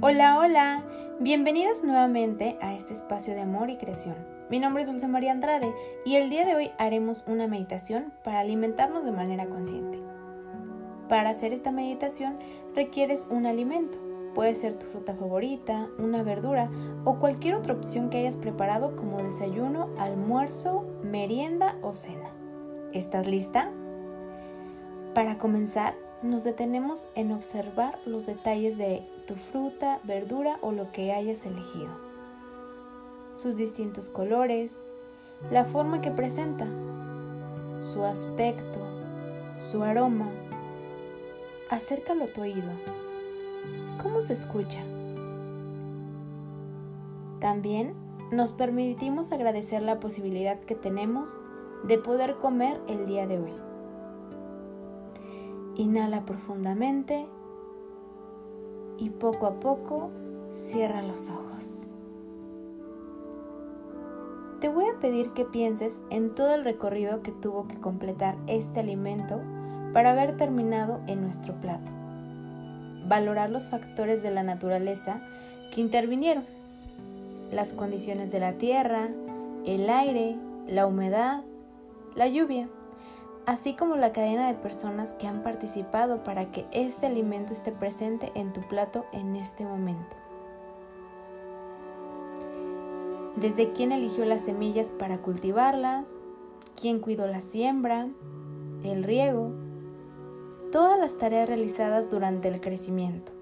Hola, hola, bienvenidas nuevamente a este espacio de amor y creación. Mi nombre es Dulce María Andrade y el día de hoy haremos una meditación para alimentarnos de manera consciente. Para hacer esta meditación requieres un alimento, puede ser tu fruta favorita, una verdura o cualquier otra opción que hayas preparado como desayuno, almuerzo, merienda o cena. ¿Estás lista? Para comenzar, nos detenemos en observar los detalles de tu fruta, verdura o lo que hayas elegido. Sus distintos colores, la forma que presenta, su aspecto, su aroma. Acércalo a tu oído. ¿Cómo se escucha? También nos permitimos agradecer la posibilidad que tenemos de poder comer el día de hoy. Inhala profundamente y poco a poco cierra los ojos. Te voy a pedir que pienses en todo el recorrido que tuvo que completar este alimento para haber terminado en nuestro plato. Valorar los factores de la naturaleza que intervinieron. Las condiciones de la tierra, el aire, la humedad, la lluvia así como la cadena de personas que han participado para que este alimento esté presente en tu plato en este momento. Desde quién eligió las semillas para cultivarlas, quién cuidó la siembra, el riego, todas las tareas realizadas durante el crecimiento,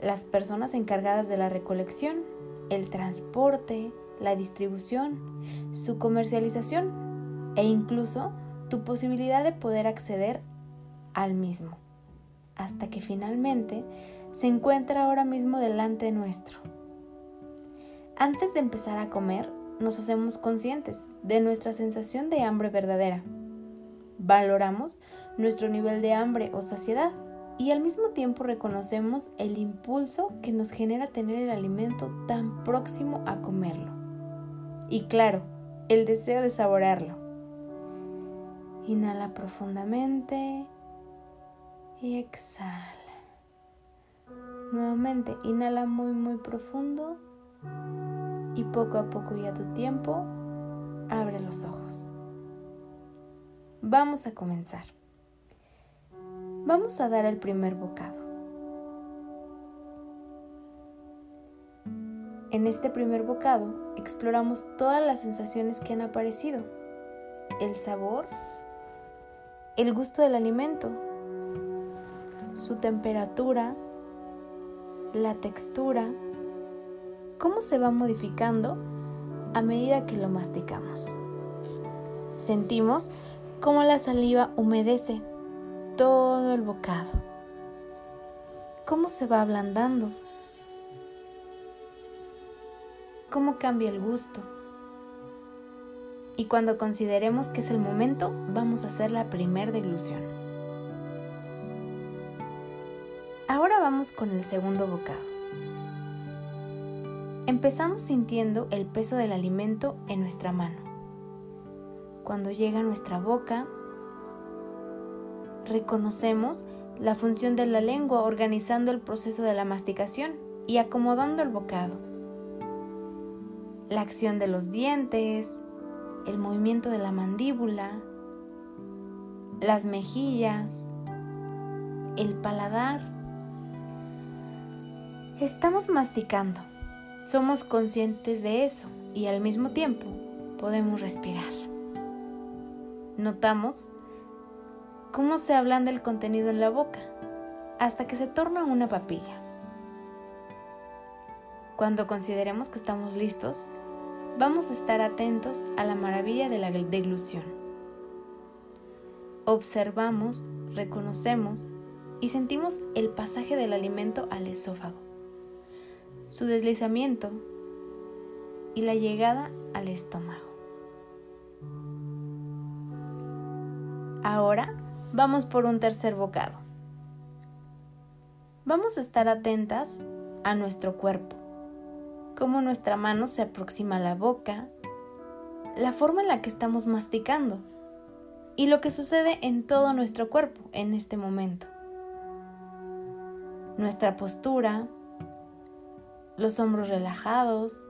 las personas encargadas de la recolección, el transporte, la distribución, su comercialización e incluso tu posibilidad de poder acceder al mismo, hasta que finalmente se encuentra ahora mismo delante nuestro. Antes de empezar a comer, nos hacemos conscientes de nuestra sensación de hambre verdadera. Valoramos nuestro nivel de hambre o saciedad y al mismo tiempo reconocemos el impulso que nos genera tener el alimento tan próximo a comerlo. Y claro, el deseo de saborearlo. Inhala profundamente y exhala. Nuevamente, inhala muy muy profundo y poco a poco y a tu tiempo abre los ojos. Vamos a comenzar. Vamos a dar el primer bocado. En este primer bocado exploramos todas las sensaciones que han aparecido. El sabor el gusto del alimento, su temperatura, la textura, cómo se va modificando a medida que lo masticamos. Sentimos cómo la saliva humedece todo el bocado, cómo se va ablandando, cómo cambia el gusto y cuando consideremos que es el momento, vamos a hacer la primer deglución. Ahora vamos con el segundo bocado. Empezamos sintiendo el peso del alimento en nuestra mano. Cuando llega a nuestra boca, reconocemos la función de la lengua organizando el proceso de la masticación y acomodando el bocado. La acción de los dientes, el movimiento de la mandíbula, las mejillas, el paladar. Estamos masticando, somos conscientes de eso y al mismo tiempo podemos respirar. Notamos cómo se ablanda el contenido en la boca hasta que se torna una papilla. Cuando consideremos que estamos listos, vamos a estar atentos a la maravilla de la deglución. Observamos, reconocemos y sentimos el pasaje del alimento al esófago, su deslizamiento y la llegada al estómago. Ahora vamos por un tercer bocado. Vamos a estar atentas a nuestro cuerpo cómo nuestra mano se aproxima a la boca, la forma en la que estamos masticando y lo que sucede en todo nuestro cuerpo en este momento. Nuestra postura, los hombros relajados,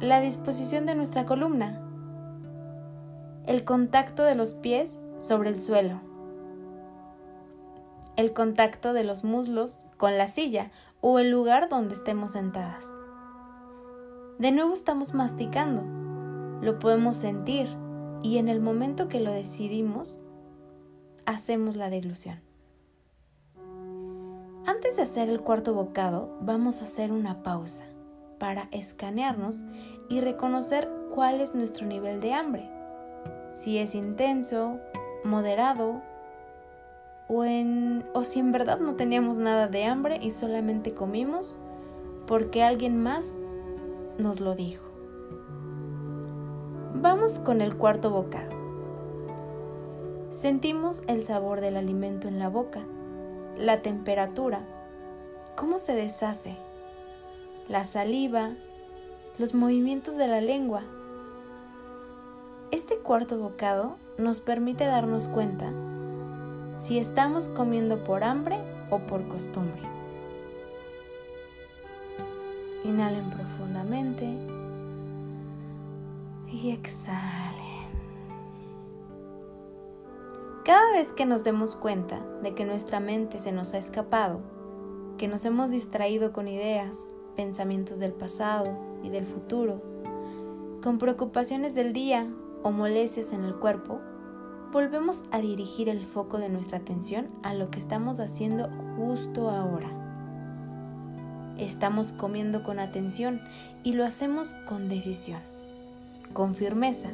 la disposición de nuestra columna, el contacto de los pies sobre el suelo, el contacto de los muslos con la silla o el lugar donde estemos sentadas. De nuevo estamos masticando, lo podemos sentir y en el momento que lo decidimos, hacemos la deglución. Antes de hacer el cuarto bocado, vamos a hacer una pausa para escanearnos y reconocer cuál es nuestro nivel de hambre. Si es intenso, moderado o, o si en verdad no teníamos nada de hambre y solamente comimos porque alguien más nos lo dijo. Vamos con el cuarto bocado. Sentimos el sabor del alimento en la boca, la temperatura, cómo se deshace, la saliva, los movimientos de la lengua. Este cuarto bocado nos permite darnos cuenta si estamos comiendo por hambre o por costumbre. Inhalen profundamente y exhalen. Cada vez que nos demos cuenta de que nuestra mente se nos ha escapado, que nos hemos distraído con ideas, pensamientos del pasado y del futuro, con preocupaciones del día o molestias en el cuerpo, volvemos a dirigir el foco de nuestra atención a lo que estamos haciendo justo ahora. Estamos comiendo con atención y lo hacemos con decisión con firmeza,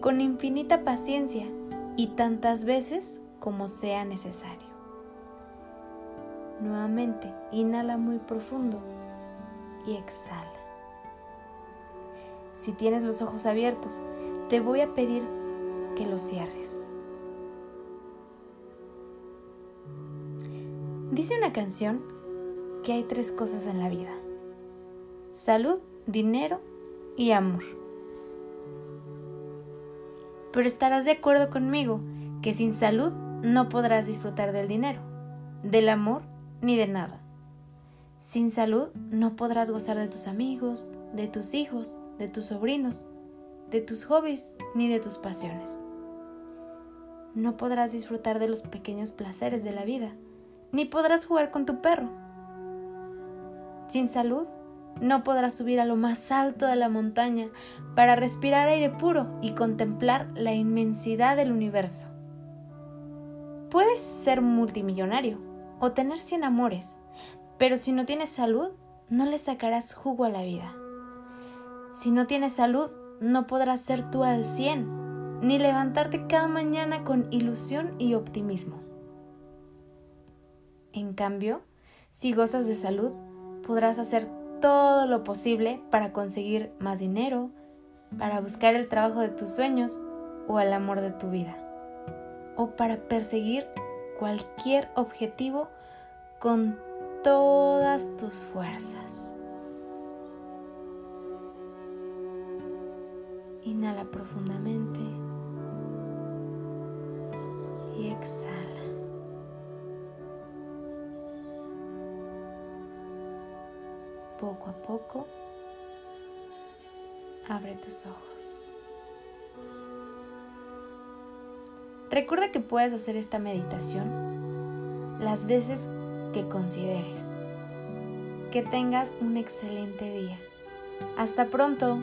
con infinita paciencia y tantas veces como sea necesario. Nuevamente, inhala muy profundo y exhala. Si tienes los ojos abiertos, te voy a pedir que los cierres. Dice una canción que hay tres cosas en la vida. Salud, dinero y amor. Pero estarás de acuerdo conmigo que sin salud no podrás disfrutar del dinero, del amor ni de nada. Sin salud no podrás gozar de tus amigos, de tus hijos, de tus sobrinos, de tus hobbies ni de tus pasiones. No podrás disfrutar de los pequeños placeres de la vida, ni podrás jugar con tu perro. Sin salud no podrás subir a lo más alto de la montaña para respirar aire puro y contemplar la inmensidad del universo. Puedes ser multimillonario o tener cien amores, pero si no tienes salud, no le sacarás jugo a la vida. Si no tienes salud, no podrás ser tú al cien, ni levantarte cada mañana con ilusión y optimismo. En cambio, si gozas de salud, podrás hacer todo lo posible para conseguir más dinero, para buscar el trabajo de tus sueños o el amor de tu vida, o para perseguir cualquier objetivo con todas tus fuerzas. Inhala profundamente y exhala. Poco a poco, abre tus ojos. Recuerda que puedes hacer esta meditación las veces que consideres. Que tengas un excelente día. Hasta pronto.